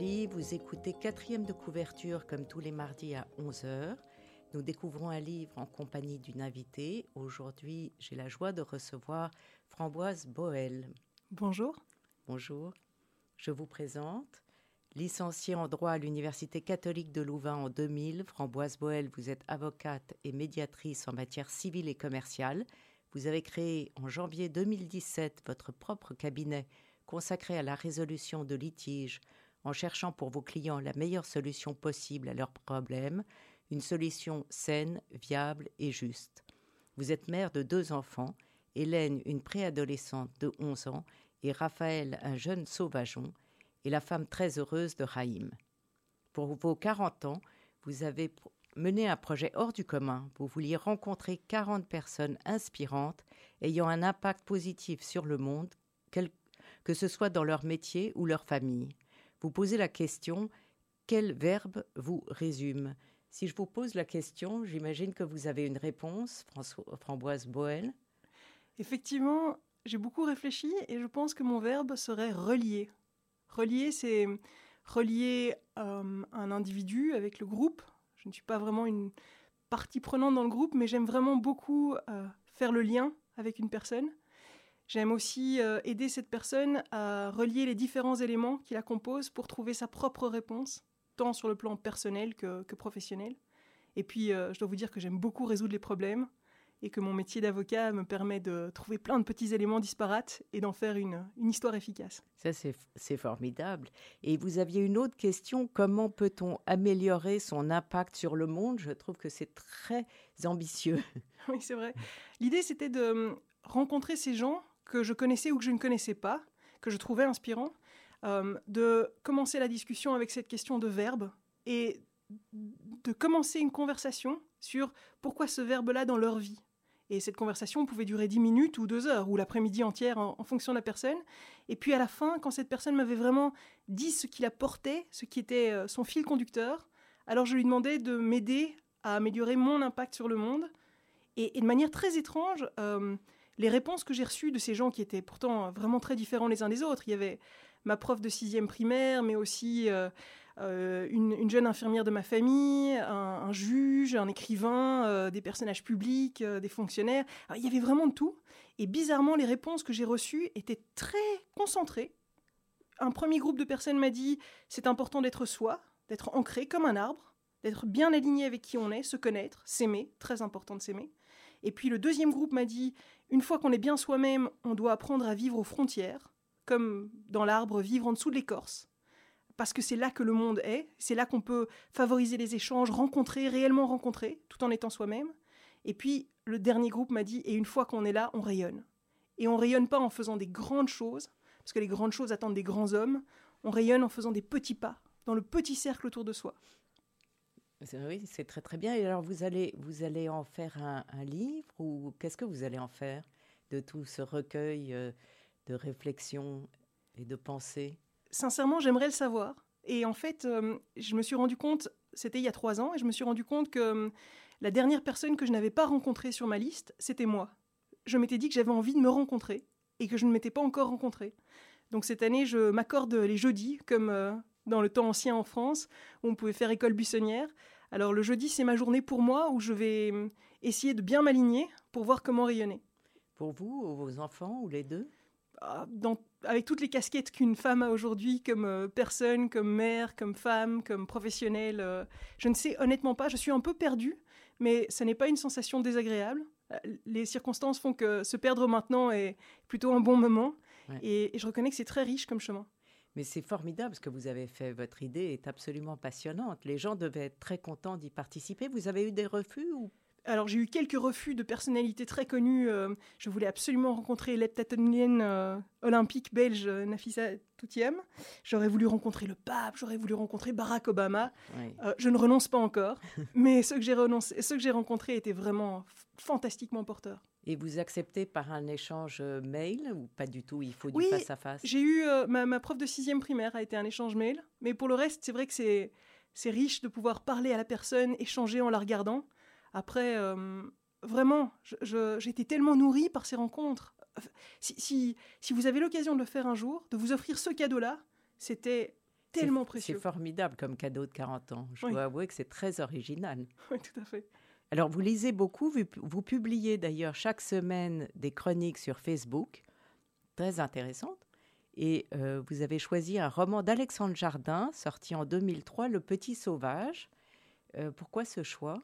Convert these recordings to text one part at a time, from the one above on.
Vous écoutez quatrième de couverture comme tous les mardis à 11h. Nous découvrons un livre en compagnie d'une invitée. Aujourd'hui, j'ai la joie de recevoir Framboise Boel. Bonjour. Bonjour. Je vous présente. Licenciée en droit à l'Université catholique de Louvain en 2000, Framboise Boel, vous êtes avocate et médiatrice en matière civile et commerciale. Vous avez créé en janvier 2017 votre propre cabinet consacré à la résolution de litiges en cherchant pour vos clients la meilleure solution possible à leurs problèmes, une solution saine, viable et juste. Vous êtes mère de deux enfants, Hélène, une préadolescente de 11 ans, et Raphaël, un jeune sauvageon, et la femme très heureuse de Raïm. Pour vos 40 ans, vous avez mené un projet hors du commun. Vous vouliez rencontrer 40 personnes inspirantes ayant un impact positif sur le monde, que ce soit dans leur métier ou leur famille. Vous posez la question quel verbe vous résume? Si je vous pose la question, j'imagine que vous avez une réponse, Framboise Boel. Effectivement, j'ai beaucoup réfléchi et je pense que mon verbe serait relier. Relier, c'est relier euh, un individu avec le groupe. Je ne suis pas vraiment une partie prenante dans le groupe, mais j'aime vraiment beaucoup euh, faire le lien avec une personne. J'aime aussi euh, aider cette personne à relier les différents éléments qui la composent pour trouver sa propre réponse, tant sur le plan personnel que, professionnel. Et puis, je dois vous dire que j'aime beaucoup résoudre les problèmes et que mon métier d'avocat me permet de trouver plein de petits éléments disparates et d'en faire une, histoire efficace. Ça, c'est formidable. Et vous aviez une autre question, comment peut-on améliorer son impact sur le monde? Je trouve que c'est très ambitieux. Oui, c'est vrai. L'idée, c'était de hum, rencontrer ces gens que je connaissais ou que je ne connaissais pas, que je trouvais inspirants, hum, de commencer la discussion avec cette question de verbe et de commencer une conversation sur pourquoi ce verbe-là dans leur vie. Et cette conversation pouvait durer 10 minutes ou 2 heures, ou l'après-midi entière en, fonction de la personne. Et puis à la fin, quand cette personne m'avait vraiment dit ce qui la portait, ce qui était euh, son fil conducteur, alors je lui demandais de m'aider à améliorer mon impact sur le monde. Et, de manière très étrange, euh, les réponses que j'ai reçues de ces gens qui étaient pourtant vraiment très différents les uns des autres, il y avait ma prof de sixième primaire, mais aussi euh, euh, une, jeune infirmière de ma famille, un, juge, un écrivain, euh, des personnages publics, des fonctionnaires. il y avait vraiment de tout. Et bizarrement, les réponses que j'ai reçues étaient très concentrées. Un premier groupe de personnes m'a dit c'est important d'être soi, d'être ancré comme un arbre, d'être bien aligné avec qui on est, se connaître, s'aimer, très important de s'aimer. Et puis le deuxième groupe m'a dit une fois qu'on est bien soi-même, on doit apprendre à vivre aux frontières comme dans l'arbre, vivre en dessous de l'écorce. Parce que c'est là que le monde est, c'est là qu'on peut favoriser les échanges, rencontrer, réellement rencontrer, tout en étant soi-même. Et puis, le dernier groupe m'a dit, et une fois qu'on est là, on rayonne. Et on rayonne pas en faisant des grandes choses, parce que les grandes choses attendent des grands hommes, on rayonne en faisant des petits pas, dans le petit cercle autour de soi. Oui, c'est très très bien. Et alors, vous allez, vous allez en faire un, livre ou qu'est-ce que vous allez en faire de tout ce recueil euh, de réflexion et de pensée Sincèrement, j'aimerais le savoir. Et en fait, euh, je me suis rendu compte, c'était il y a trois ans, et je me suis rendu compte que euh, la dernière personne que je n'avais pas rencontrée sur ma liste, c'était moi. Je m'étais dit que j'avais envie de me rencontrer et que je ne m'étais pas encore rencontrée. Donc cette année, je m'accorde les jeudis, comme dans le temps ancien en France, où on pouvait faire école buissonnière. Alors le jeudi, c'est ma journée pour moi, où je vais essayer de bien m'aligner pour voir comment rayonner. Pour vous, ou vos enfants, ou les deux? Ah, avec toutes les casquettes qu'une femme a aujourd'hui comme euh, personne, comme mère, comme femme, comme professionnelle. Euh, je ne sais honnêtement pas, je suis un peu perdue, mais ce n'est pas une sensation désagréable. Euh, les circonstances font que se perdre maintenant est plutôt un bon moment, et, je reconnais que c'est très riche comme chemin. Mais c'est formidable ce que vous avez fait. Votre idée est absolument passionnante. Les gens devaient être très contents d'y participer. Vous avez eu des refus ou? Alors j'ai eu quelques refus de personnalités très connues. Euh, je voulais absolument rencontrer l'heptathlonienne euh, olympique belge euh, Nafisa Toutiem. J'aurais voulu rencontrer le pape, j'aurais voulu rencontrer Barack Obama. je ne renonce pas encore, mais ceux que j'ai rencontrés étaient vraiment fantastiquement porteurs. Et vous acceptez par un échange mail ou pas du tout Il faut du face à face. J'ai eu ma, ma, prof de sixième primaire a été un échange mail, mais pour le reste, c'est vrai que c'est c'est riche de pouvoir parler à la personne, échanger en la regardant. Après, euh, vraiment, j'ai été tellement nourrie par ces rencontres. Si, si, vous avez l'occasion de le faire un jour, de vous offrir ce cadeau-là, c'était tellement précieux. C'est formidable comme cadeau de 40 ans. Je dois avouer que c'est très original. Oui, tout à fait. Alors, vous lisez beaucoup, vous, publiez d'ailleurs chaque semaine des chroniques sur Facebook, très intéressantes. Et euh, vous avez choisi un roman d'Alexandre Jardin, sorti en 2003, Le Petit Sauvage. Euh, pourquoi ce choix?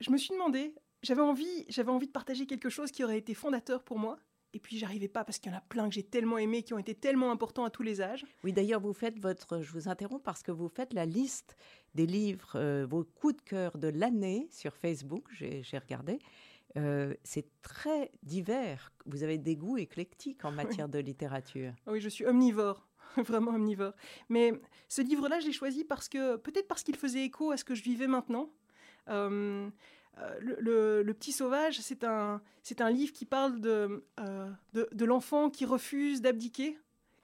Je me suis demandé, j'avais envie, j'avais envie de partager quelque chose qui aurait été fondateur pour moi. Et puis j'arrivais pas parce qu'il y en a plein que j'ai tellement aimé, qui ont été tellement importants à tous les âges. Oui, d'ailleurs, vous faites votre, je vous interromps parce que vous faites la liste des livres, euh, vos coups de cœur de l'année sur Facebook, j'ai regardé. Euh, c'est très divers. Vous avez des goûts éclectiques en matière de littérature. Oui, je suis omnivore, vraiment omnivore. Mais ce livre-là, je l'ai choisi parce que, peut-être parce qu'il faisait écho à ce que je vivais maintenant. Euh, euh, le, Petit Sauvage, c'est un, c'est un livre qui parle de, euh, de, l'enfant qui refuse d'abdiquer,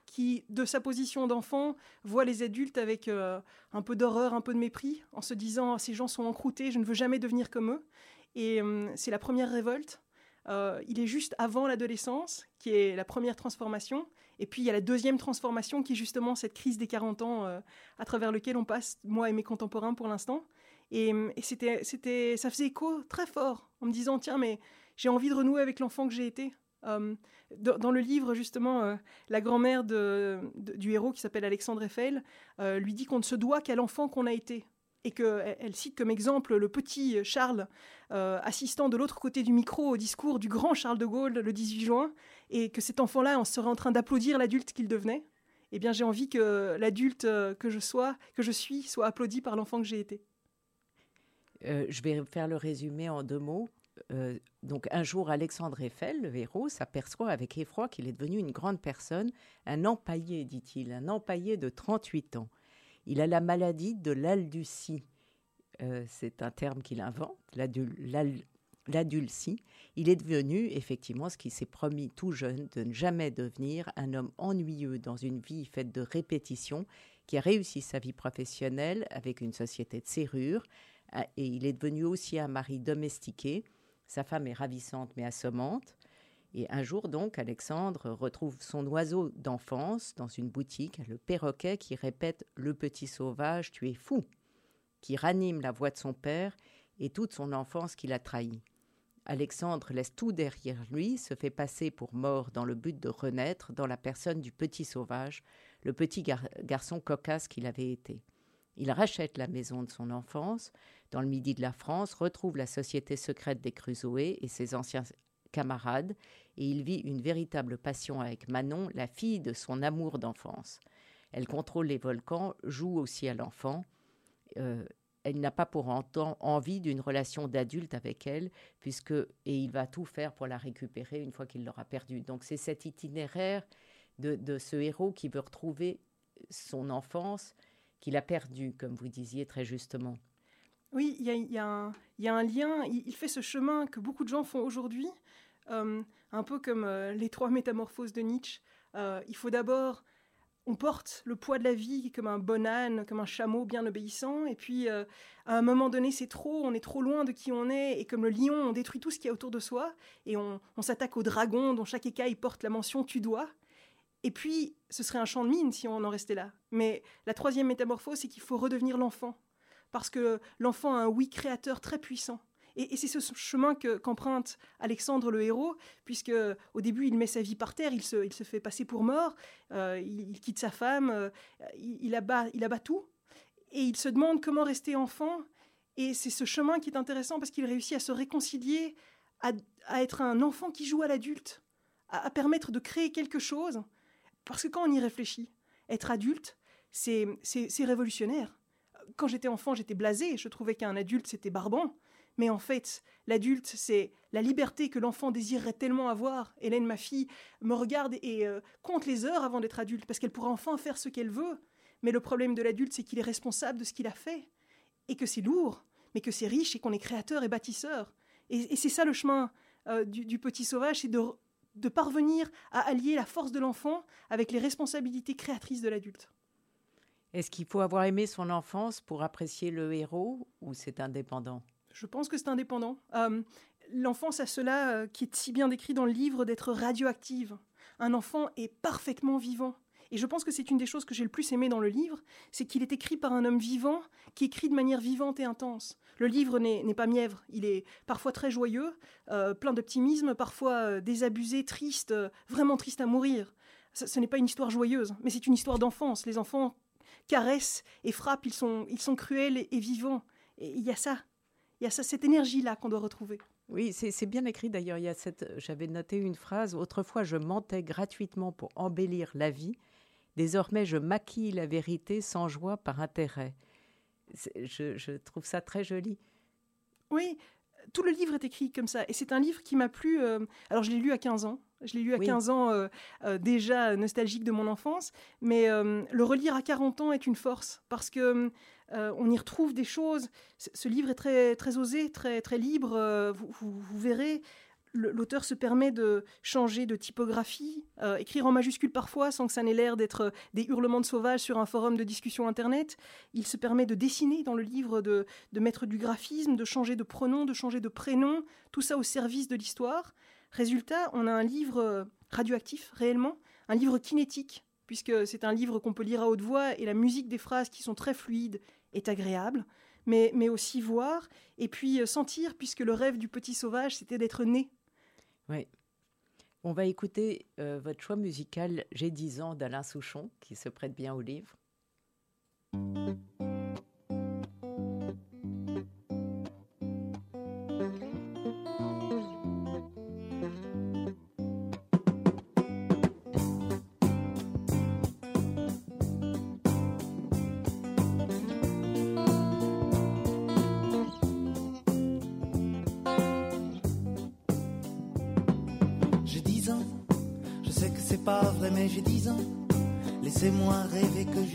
qui, de sa position d'enfant, voit les adultes avec euh, un peu d'horreur, un peu de mépris, en se disant ces gens sont encroutés, je ne veux jamais devenir comme eux. Et c'est la première révolte. il est juste avant l'adolescence, qui est la première transformation. Et puis il y a la deuxième transformation, qui est justement cette crise des 40 ans à travers lequel on passe, moi et mes contemporains pour l'instant. Et, c'était, c'était, ça faisait écho très fort en me disant tiens, mais j'ai envie de renouer avec l'enfant que j'ai été. Euh, dans, le livre, justement, euh, la grand-mère du héros, qui s'appelle Alexandre Eiffel, euh, lui dit qu'on ne se doit qu'à l'enfant qu'on a été. Et qu'elle elle cite comme exemple le petit Charles, assistant de l'autre côté du micro au discours du grand Charles de Gaulle le 18 juin, et que cet enfant-là on serait en train d'applaudir l'adulte qu'il devenait. Eh bien, j'ai envie que l'adulte que je sois, que je suis, soit applaudi par l'enfant que j'ai été. Euh, je vais faire le résumé en deux mots. Euh, donc un jour, Alexandre Eiffel, le héros, s'aperçoit avec effroi qu'il est devenu une grande personne, un empaillé, dit-il, un empaillé de 38 ans. Il a la maladie de l'alducie. Euh, c'est un terme qu'il invente, l'adulcie. Il est devenu effectivement ce qui s'est promis tout jeune de ne jamais devenir un homme ennuyeux dans une vie faite de répétitions, qui a réussi sa vie professionnelle avec une société de serrure, et il est devenu aussi un mari domestiqué. Sa femme est ravissante mais assommante. Et un jour donc, Alexandre retrouve son oiseau d'enfance dans une boutique, le perroquet qui répète Le petit sauvage, tu es fou, qui ranime la voix de son père et toute son enfance qu'il a trahie. Alexandre laisse tout derrière lui, se fait passer pour mort dans le but de renaître dans la personne du petit sauvage, le petit garçon cocasse qu'il avait été. Il rachète la maison de son enfance dans le midi de la France, retrouve la société secrète des Crusoé et ses anciens camarades, et il vit une véritable passion avec Manon, la fille de son amour d'enfance. Elle contrôle les volcans, joue aussi à l'enfant. Euh, elle n'a pas pour autant envie d'une relation d'adulte avec elle, puisque et il va tout faire pour la récupérer une fois qu'il l'aura perdue. Donc c'est cet itinéraire de, ce héros qui veut retrouver son enfance qu'il a perdu, comme vous disiez très justement. Oui, il y, a, un lien, il, fait ce chemin que beaucoup de gens font aujourd'hui, euh, un peu comme euh, les trois métamorphoses de Nietzsche. Euh, il faut d'abord, on porte le poids de la vie comme un bon âne, comme un chameau bien obéissant, et puis à un moment donné c'est trop, on est trop loin de qui on est, et comme le lion, on détruit tout ce qui est autour de soi, et on, on s'attaque au dragon dont chaque écaille porte la mention tu dois. Et puis, ce serait un champ de mine si on en restait là. Mais la troisième métamorphose, c'est qu'il faut redevenir l'enfant. Parce que l'enfant a un oui créateur très puissant. Et, c'est ce chemin qu'emprunte Alexandre le héros, puisque au début il met sa vie par terre, il se, fait passer pour mort, euh, il, quitte sa femme, euh, il abat tout, et il se demande comment rester enfant. Et c'est ce chemin qui est intéressant parce qu'il réussit à se réconcilier, à, être un enfant qui joue à l'adulte, à, permettre de créer quelque chose parce que quand on y réfléchit, être adulte, c'est révolutionnaire. Quand j'étais enfant, j'étais blasé, je trouvais qu'un adulte, c'était barbant. Mais en fait, l'adulte, c'est la liberté que l'enfant désirerait tellement avoir. Hélène, ma fille, me regarde et euh, compte les heures avant d'être adulte, parce qu'elle pourra enfin faire ce qu'elle veut. Mais le problème de l'adulte, c'est qu'il est responsable de ce qu'il a fait. Et que c'est lourd, mais que c'est riche et qu'on est créateur et bâtisseur. Et, c'est ça le chemin euh, du, petit sauvage, c'est de parvenir à allier la force de l'enfant avec les responsabilités créatrices de l'adulte. Est-ce qu'il faut avoir aimé son enfance pour apprécier le héros ou c'est indépendant? Je pense que c'est indépendant. Euh, l'enfance a cela euh, qui est si bien décrit dans le livre d'être radioactive. Un enfant est parfaitement vivant. Et je pense que c'est une des choses que j'ai le plus aimé dans le livre, c'est qu'il est écrit par un homme vivant qui écrit de manière vivante et intense. Le livre n'est pas mièvre, il est parfois très joyeux, euh, plein d'optimisme, parfois désabusé, triste, vraiment triste à mourir. Ce, n'est pas une histoire joyeuse, mais c'est une histoire d'enfance. Les enfants caressent et frappent, ils sont, ils sont cruels et, vivants. Et il y a ça, il y a ça, cette énergie-là qu'on doit retrouver. Oui, c'est bien écrit d'ailleurs. Il y a cette, j'avais noté une phrase. Autrefois, je mentais gratuitement pour embellir la vie. Désormais, je maquille la vérité sans joie par intérêt. Je, trouve ça très joli. Oui, tout le livre est écrit comme ça. Et c'est un livre qui m'a plu. Euh, alors, je l'ai lu à 15 ans. Je l'ai lu à 15 ans, euh, euh, déjà nostalgique de mon enfance. Mais le relire à 40 ans est une force. Parce que on y retrouve des choses. Ce livre est très, très osé, très, très libre. vous, verrez l'auteur se permet de changer de typographie, euh, écrire en majuscule parfois sans que ça n'ait l'air d'être euh, des hurlements de sauvages sur un forum de discussion internet. Il se permet de dessiner dans le livre, de, mettre du graphisme, de changer de pronom, de changer de prénom, tout ça au service de l'histoire. Résultat, on a un livre euh, radioactif réellement, un livre kinétique, puisque c'est un livre qu'on peut lire à haute voix et la musique des phrases qui sont très fluides est agréable. Mais, mais, aussi voir et puis sentir, puisque le rêve du petit sauvage, c'était d'être né oui. On va écouter euh, votre choix musical J'ai 10 ans d'Alain Souchon, qui se prête bien au livre.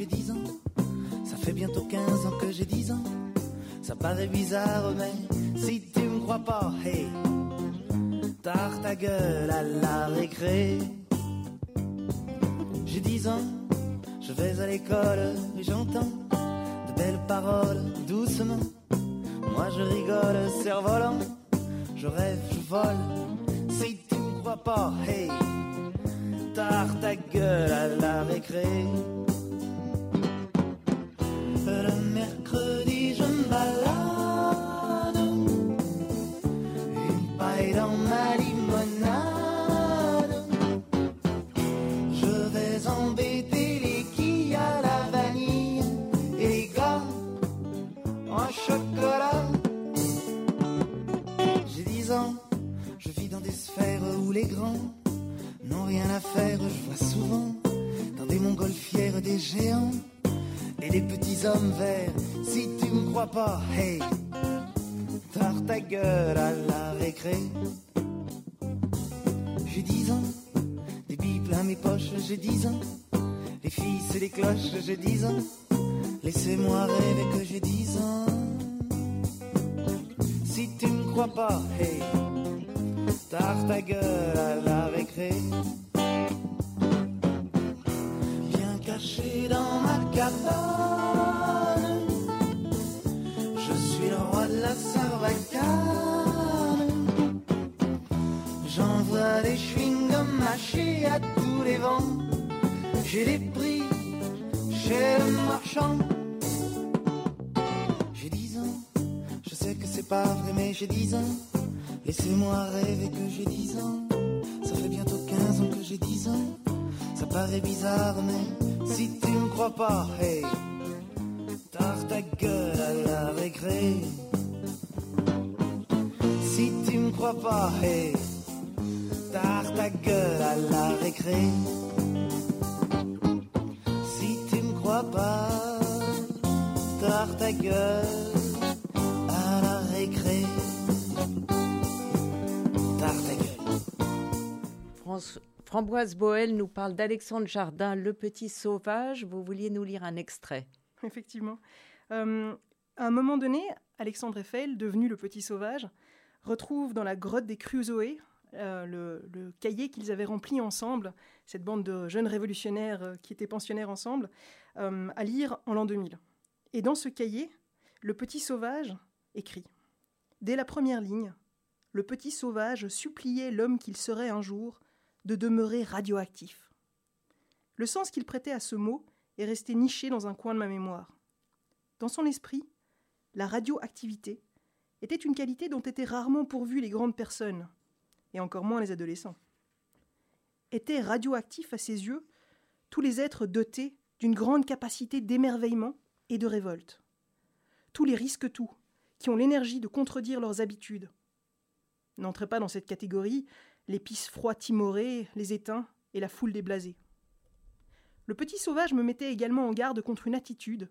J'ai 10 ans. Ça fait bientôt 15 ans que j'ai 10 ans. Ça paraît bizarre, mais si tu me crois pas, hey, tard ta gueule à la récré. J'ai 10 ans, je vais à l'école et j'entends de belles paroles doucement. Moi je rigole, cerf-volant, je rêve, je vole. Si tu me crois pas, hey tard ta gueule à la récré. Mercredi, je me balade, une paille dans ma limonade. Je vais embêter les quilles à la vanille et les gars en chocolat. J'ai dix ans, je vis dans des sphères où les grands rien à faire, je vois souvent dans des montgolfières des géants et des petits hommes verts. Si tu me crois pas, hey, tard ta gueule à la récré. J'ai dix ans, des billes plein mes poches, j'ai dix ans. Les filles, c'est les cloches, j'ai dix ans. Laissez-moi rêver que j'ai dix ans. Si tu me crois pas, hey, tard ta gueule à la récré. Dans ma cabane. Je suis le roi de la sarbacane. J'envoie des chewing-gums mâchés à tous les vents. J'ai des prix chez le marchand. J'ai dix ans, je sais que c'est pas vrai, mais j'ai dix ans. Laissez-moi rêver que j'ai dix ans. Ça fait bientôt quinze ans que j'ai dix ans. Ça paraît bizarre, mais si tu me crois pas, hey, tard ta gueule à la récré. Si tu me crois pas, hey, tard ta gueule à la récré. Si tu me crois pas, tard ta gueule à la récré. Tard ta gueule. France Framboise Boel nous parle d'Alexandre Jardin, Le Petit Sauvage. Vous vouliez nous lire un extrait Effectivement. Euh, à un moment donné, Alexandre Eiffel, devenu le Petit Sauvage, retrouve dans la grotte des Crusoe euh, le, cahier qu'ils avaient rempli ensemble, cette bande de jeunes révolutionnaires euh, qui étaient pensionnaires ensemble, à lire en l'an 2000. Et dans ce cahier, le Petit Sauvage écrit Dès la première ligne, le Petit Sauvage suppliait l'homme qu'il serait un jour de demeurer radioactif. Le sens qu'il prêtait à ce mot est resté niché dans un coin de ma mémoire. Dans son esprit, la radioactivité était une qualité dont étaient rarement pourvues les grandes personnes, et encore moins les adolescents. Étaient radioactifs à ses yeux tous les êtres dotés d'une grande capacité d'émerveillement et de révolte. Tous les risques tout, qui ont l'énergie de contredire leurs habitudes. N'entraient pas dans cette catégorie l'épice froid timoré, les éteints et la foule des. Le petit sauvage me mettait également en garde contre une attitude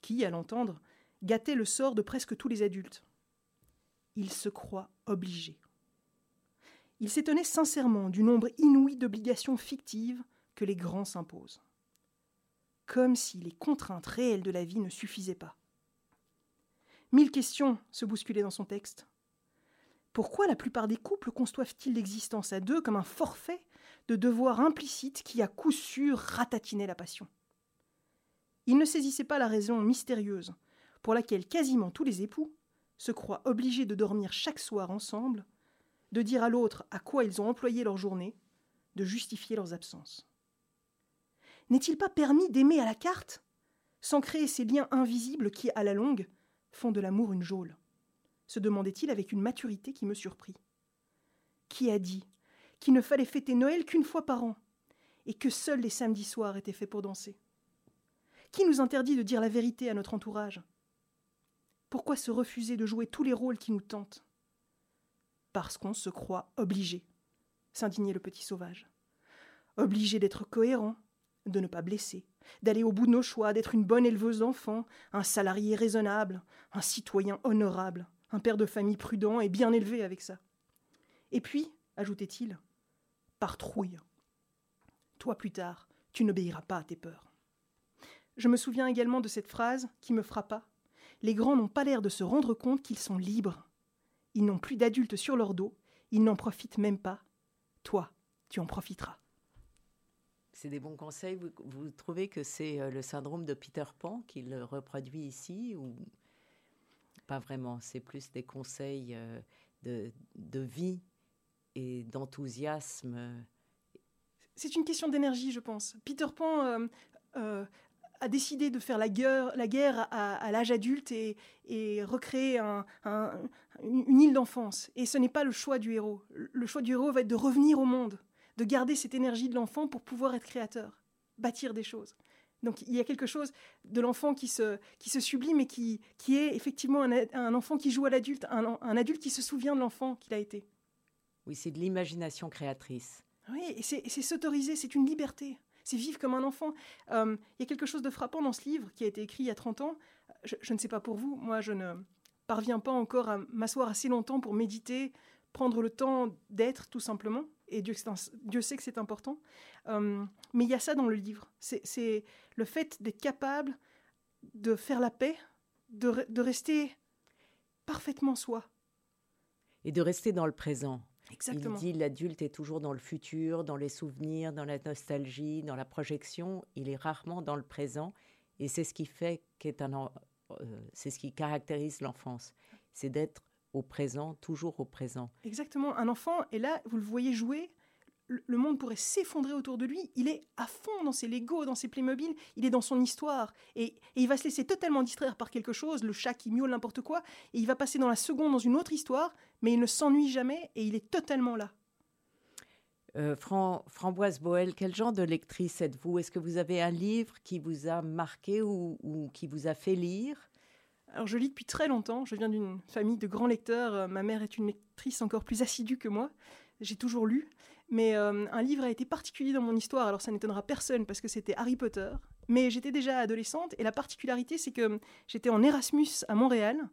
qui, à l'entendre, gâtait le sort de presque tous les adultes. Il se croit obligé. Il s'étonnait sincèrement du nombre inouï d'obligations fictives que les grands s'imposent. Comme si les contraintes réelles de la vie ne suffisaient pas. Mille questions se bousculaient dans son texte. Pourquoi la plupart des couples conçoivent-ils l'existence à deux comme un forfait de devoirs implicites qui à coup sûr ratatinaient la passion? Il ne saisissait pas la raison mystérieuse pour laquelle quasiment tous les époux se croient obligés de dormir chaque soir ensemble, de dire à l'autre à quoi ils ont employé leur journée, de justifier leurs absences. N'est-il pas permis d'aimer à la carte, sans créer ces liens invisibles qui, à la longue, font de l'amour une geôle? Se demandait-il avec une maturité qui me surprit. Qui a dit qu'il ne fallait fêter Noël qu'une fois par an, et que seuls les samedis soirs étaient faits pour danser? Qui nous interdit de dire la vérité à notre entourage? Pourquoi se refuser de jouer tous les rôles qui nous tentent? Parce qu'on se croit obligé, s'indignait le petit sauvage. Obligé d'être cohérent, de ne pas blesser, d'aller au bout de nos choix, d'être une bonne éleveuse d'enfants, un salarié raisonnable, un citoyen honorable, un père de famille prudent et bien élevé avec ça. Et puis, ajoutait-il, par trouille. Toi plus tard, tu n'obéiras pas à tes peurs. Je me souviens également de cette phrase qui me frappa. Les grands n'ont pas l'air de se rendre compte qu'ils sont libres. Ils n'ont plus d'adultes sur leur dos, ils n'en profitent même pas. Toi, tu en profiteras. C'est des bons conseils. Vous, trouvez que c'est euh, le syndrome de Peter Pan qu'il reproduit ici ou pas vraiment. C'est plus des conseils euh, de, de vie et d'enthousiasme. C'est une question d'énergie, je pense. Peter Pan euh, euh, a décidé de faire la guerre, la guerre à, l'âge adulte et, recréer un, une île d'enfance. Et ce n'est pas le choix du héros. Le choix du héros va être de revenir au monde, de garder cette énergie de l'enfant pour pouvoir être créateur, bâtir des choses. Donc il y a quelque chose de l'enfant qui se, qui se sublime et qui, qui est effectivement un, enfant qui joue à l'adulte, un, un, adulte qui se souvient de l'enfant qu'il a été. Oui, c'est de l'imagination créatrice. Oui, et c'est s'autoriser, c'est une liberté. C'est vivre comme un enfant. Euh, il y a quelque chose de frappant dans ce livre qui a été écrit il y a 30 ans. Je, je ne sais pas pour vous, moi je ne parviens pas encore à m'asseoir assez longtemps pour méditer, prendre le temps d'être tout simplement et Dieu, Dieu sait que c'est important. Euh, mais il y a ça dans le livre. C'est le fait d'être capable de faire la paix, de, de, rester parfaitement soi. Et de rester dans le présent. Exactement. Il dit l'adulte est toujours dans le futur, dans les souvenirs, dans la nostalgie, dans la projection. Il est rarement dans le présent. Et c'est ce qui fait qu'est un, euh, c'est ce qui caractérise l'enfance. C'est d'être au présent, toujours au présent. Exactement. Un enfant est là, vous le voyez jouer, le monde pourrait s'effondrer autour de lui. Il est à fond dans ses Lego, dans ses Playmobil, il est dans son histoire. Et, il va se laisser totalement distraire par quelque chose, le chat qui miaule n'importe quoi, et il va passer dans la seconde dans une autre histoire, mais il ne s'ennuie jamais et il est totalement là. Euh, Framboise Boel, quel genre de lectrice êtes-vous? Est-ce que vous avez un livre qui vous a marqué ou qui vous a fait lire? Alors je lis depuis très longtemps, je viens d'une famille de grands lecteurs, euh, ma mère est une lectrice encore plus assidue que moi, j'ai toujours lu, mais euh, un livre a été particulier dans mon histoire, alors ça n'étonnera personne parce que c'était Harry Potter, mais j'étais déjà adolescente et la particularité c'est que j'étais en Erasmus à Montréal,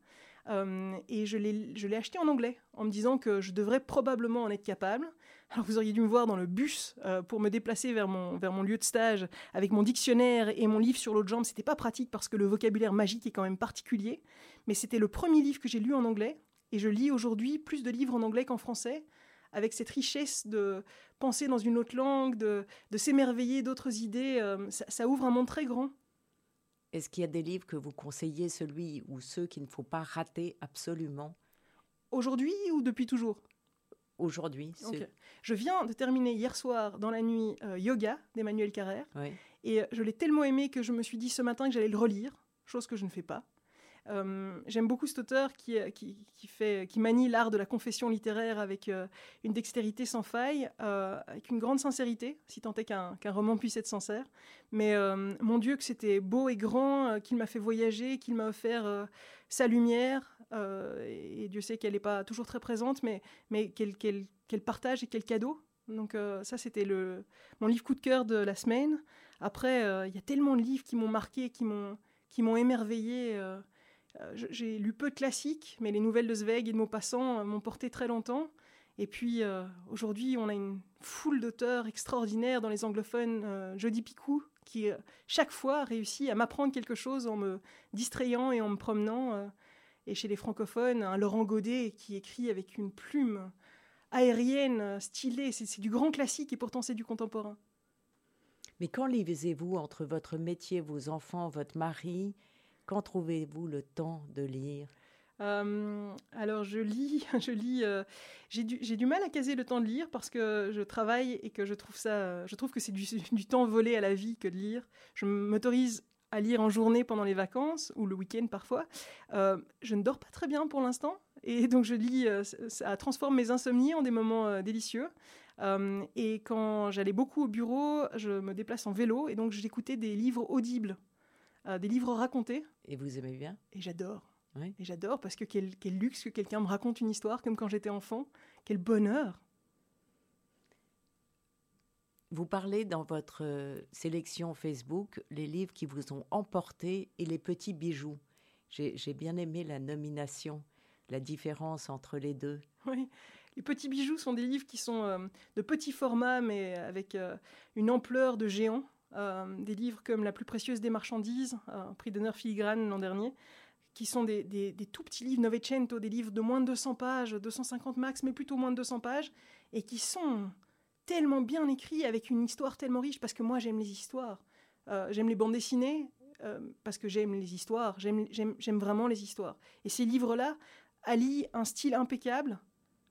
euh, et je l'ai acheté en anglais en me disant que je devrais probablement en être capable. Alors vous auriez dû me voir dans le bus euh, pour me déplacer vers mon, vers mon lieu de stage avec mon dictionnaire et mon livre sur l'autre jambe. C'était pas pratique parce que le vocabulaire magique est quand même particulier, mais c'était le premier livre que j'ai lu en anglais et je lis aujourd'hui plus de livres en anglais qu'en français avec cette richesse de penser dans une autre langue, de, de s'émerveiller d'autres idées. Euh, ça, ça ouvre un monde très grand. Est-ce qu'il y a des livres que vous conseillez, celui ou ceux qu'il ne faut pas rater absolument? Aujourd'hui ou depuis toujours? Aujourd'hui Je viens de terminer hier soir dans la nuit Yoga d'Emmanuel Carrère. Et je l'ai tellement aimé que je me suis dit ce matin que j'allais le relire, chose que je ne fais pas. Euh, j'aime beaucoup cet auteur qui, qui, fait, qui manie l'art de la confession littéraire avec euh, une dextérité sans faille, euh, avec une grande sincérité, si tant est qu'un roman puisse être sincère. Mais mon Dieu, que c'était beau et grand, qu'il m'a fait voyager, qu'il m'a offert sa lumière. et Dieu sait qu'elle n'est pas toujours très présente, mais, mais qu'elle partage et quel cadeau. Donc ça, c'était mon livre coup de cœur de la semaine. Après, il y a tellement de livres qui m'ont marqué, qui m'ont émerveillé. Euh, j'ai lu peu de classiques, mais les nouvelles de Zweig et de Maupassant euh, m'ont porté très longtemps. Et puis euh, aujourd'hui, on a une foule d'auteurs extraordinaires dans les anglophones. Jody Picou, qui chaque fois réussit à m'apprendre quelque chose en me distrayant et en me promenant. et chez les francophones, un Laurent Godet qui écrit avec une plume aérienne, stylée. C'est du grand classique et pourtant c'est du contemporain. Mais quand lisez-vous entre votre métier, vos enfants, votre mari quand trouvez-vous le temps de lire? Euh, alors je lis, je lis. Euh, j'ai du, mal à caser le temps de lire parce que je travaille et que je trouve ça, je trouve que c'est du, temps volé à la vie que de lire. Je m'autorise à lire en journée pendant les vacances ou le week-end parfois. Euh, je ne dors pas très bien pour l'instant et donc je lis. ça transforme mes insomnies en des moments délicieux. et quand j'allais beaucoup au bureau, je me déplace en vélo et donc j'écoutais des livres audibles euh, des livres racontés. Et vous aimez bien? Et j'adore. Et j'adore parce que quel, luxe que quelqu'un me raconte une histoire comme quand j'étais enfant. Quel bonheur. Vous parlez dans votre euh, sélection Facebook les livres qui vous ont emporté et les petits bijoux. J'ai bien aimé la nomination, la différence entre les deux. Oui, les petits bijoux sont des livres qui sont euh, de petits formats mais avec une ampleur de géant. Euh, des livres comme La plus précieuse des marchandises, un prix d'honneur filigrane l'an dernier, qui sont des, tout petits livres Novecento, des livres de moins de 200 pages, 250 max, mais plutôt moins de 200 pages, et qui sont tellement bien écrits, avec une histoire tellement riche, parce que moi j'aime les histoires. Euh, j'aime les bandes dessinées, euh, parce que j'aime les histoires, j'aime vraiment les histoires. Et ces livres-là allient un style impeccable,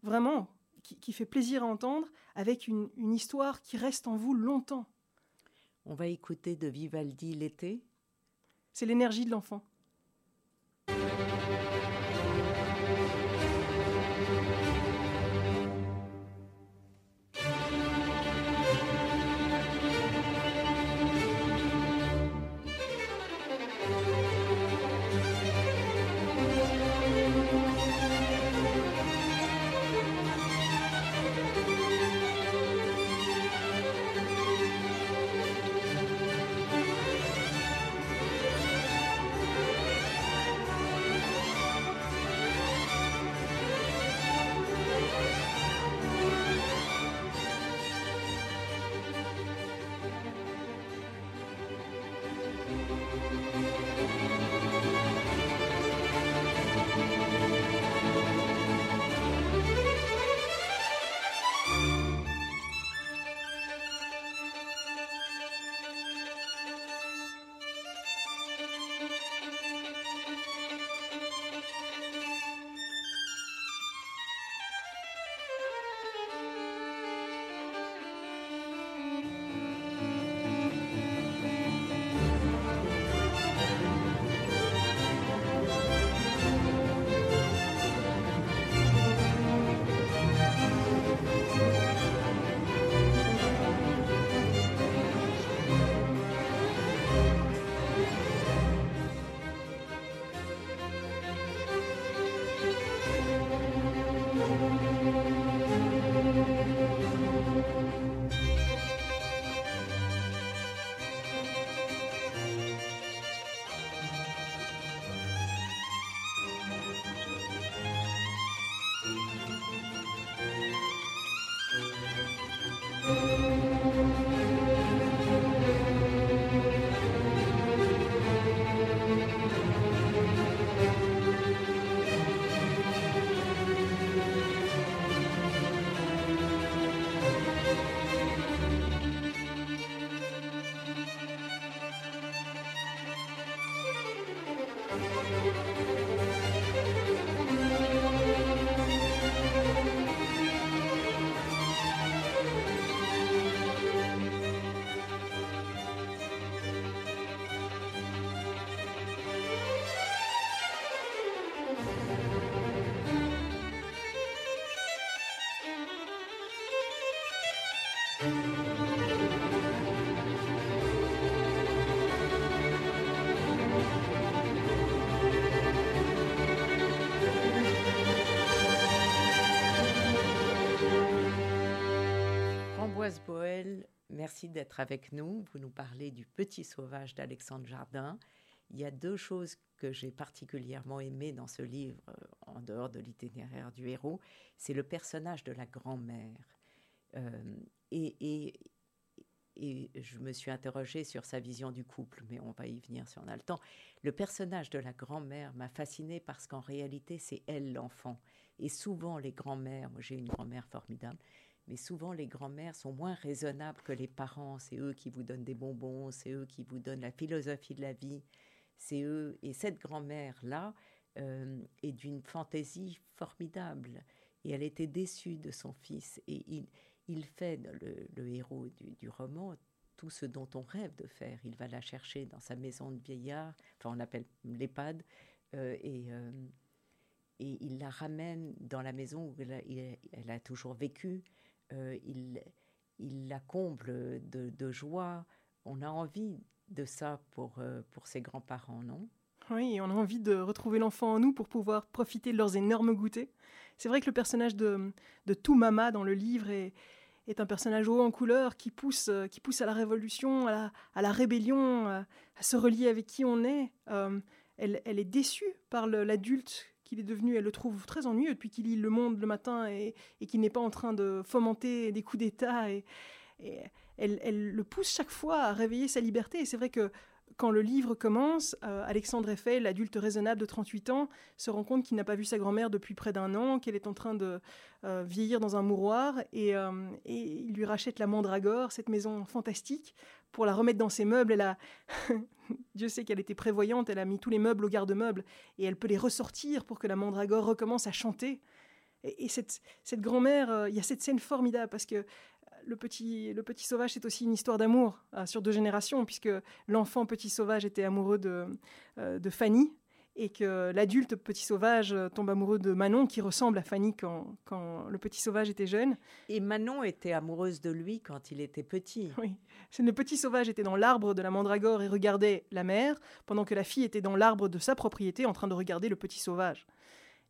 vraiment, qui, fait plaisir à entendre, avec une histoire qui reste en vous longtemps. On va écouter de Vivaldi l'été. C'est l'énergie de l'enfant. Merci d'être avec nous. Vous nous parlez du Petit Sauvage d'Alexandre Jardin. Il y a deux choses que j'ai particulièrement aimées dans ce livre, euh, en dehors de l'itinéraire du héros. C'est le personnage de la grand-mère. Euh, et, et, et je me suis interrogée sur sa vision du couple, mais on va y venir si on a le temps. Le personnage de la grand-mère m'a fascinée parce qu'en réalité, c'est elle l'enfant. Et souvent, les grand-mères, moi j'ai une grand-mère formidable, mais souvent les grand-mères sont moins raisonnables que les parents. C'est eux qui vous donnent des bonbons, c'est eux qui vous donnent la philosophie de la vie, c'est eux. Et cette grand-mère-là euh, est d'une fantaisie formidable. Et elle était déçue de son fils. Et il, fait, le, héros du, roman, tout ce dont on rêve de faire. Il va la chercher dans sa maison de vieillard, enfin on l'appelle l'EHPAD, euh, euh, et il la ramène dans la maison où elle a, toujours vécu. Euh, il, la comble de, joie. On a envie de ça pour, pour ses grands-parents, non? Oui, on a envie de retrouver l'enfant en nous pour pouvoir profiter de leurs énormes goûters. C'est vrai que le personnage de, de Tout Mama dans le livre est, est un personnage haut en couleur qui pousse, euh, qui pousse à la révolution, à la, rébellion, euh, à, se relier avec qui on est. Euh, elle, est déçue par l'adulte qu'il est devenu. Elle le trouve très ennuyeux depuis qu'il lit Le Monde le matin et, qu'il n'est pas en train de fomenter des coups d'État. Et elle, elle, le pousse chaque fois à réveiller sa liberté. Et c'est vrai que quand le livre commence, euh, Alexandre Eiffel, l'adulte raisonnable de 38 ans, se rend compte qu'il n'a pas vu sa grand-mère depuis près d'un an, qu'elle est en train de euh, vieillir dans un mouroir, euh, et, il lui rachète la Mandragore, cette maison fantastique, pour la remettre dans ses meubles. Dieu sait qu'elle était prévoyante, elle a mis tous les meubles au garde-meubles, et elle peut les ressortir pour que la Mandragore recommence à chanter. Et, cette grand-mère, il y a cette scène formidable, parce que le petit, le petit sauvage, c'est aussi une histoire d'amour euh, sur deux générations, puisque l'enfant petit sauvage était amoureux de, euh, de Fanny, et que l'adulte petit sauvage euh, tombe amoureux de Manon, qui ressemble à Fanny quand, quand, le petit sauvage était jeune. Et Manon était amoureuse de lui quand il était petit. Oui. Le petit sauvage était dans l'arbre de la mandragore et regardait la mer, pendant que la fille était dans l'arbre de sa propriété en train de regarder le petit sauvage.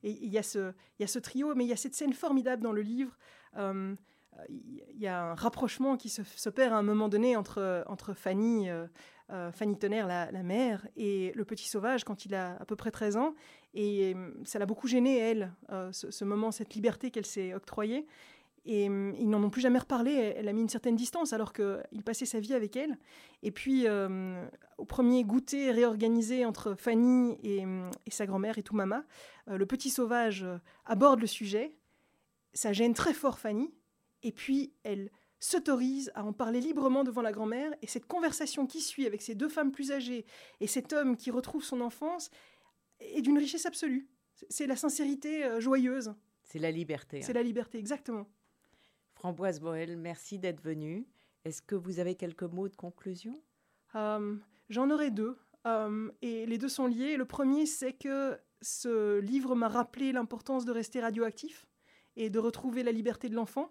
Et il y, a ce, il y a ce trio, mais il y a cette scène formidable dans le livre il y a un rapprochement qui se, perd à un moment donné entre, entre Fanny, euh, euh, Fanny Tonnerre, la, mère, et le petit sauvage quand il a à peu près 13 ans. Et euh, ça l'a beaucoup gêné, elle, ce, moment, cette liberté qu'elle s'est octroyée. Et ils n'en ont plus jamais reparlé. Elle a mis une certaine distance alors qu'il passait sa vie avec elle. Et puis, au premier goûter réorganisé entre Fanny et, et sa grand-mère et tout mama, le petit sauvage aborde le sujet. Ça gêne très fort Fanny, et puis elle s'autorise à en parler librement devant la grand-mère, et cette conversation qui suit avec ces deux femmes plus âgées et cet homme qui retrouve son enfance est d'une richesse absolue. C'est la sincérité euh, joyeuse. C'est la liberté. C'est hein. la liberté, exactement. Framboise Boel, merci d'être venue. Est-ce que vous avez quelques mots de conclusion? Euh, J'en aurai deux, euh, et les deux sont liés. Le premier, c'est que ce livre m'a rappelé l'importance de rester radioactif et de retrouver la liberté de l'enfant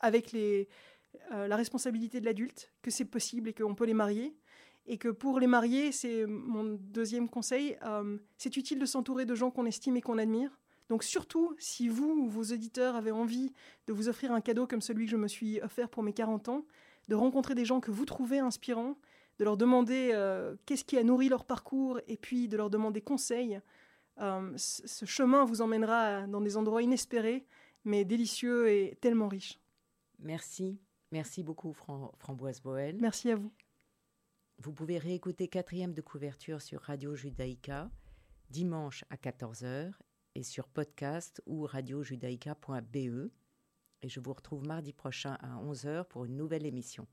avec euh, la responsabilité de l'adulte, que c'est possible et qu'on peut les marier. Et que pour les marier, c'est mon deuxième conseil, euh, c'est utile de s'entourer de gens qu'on estime et qu'on admire. Donc surtout, si vous ou vos auditeurs avez envie de vous offrir un cadeau comme celui que je me suis offert pour mes 40 ans, de rencontrer des gens que vous trouvez inspirants, de leur demander euh, qu'est-ce qui a nourri leur parcours et puis de leur demander conseil, ce chemin vous emmènera dans des endroits inespérés, mais délicieux et tellement riches. Merci. Merci beaucoup, Framboise Boel. Merci à vous. Vous pouvez réécouter quatrième de couverture sur Radio Judaïka dimanche à 14h et sur podcast ou radiojudaïka.be. Et je vous retrouve mardi prochain à 11h pour une nouvelle émission.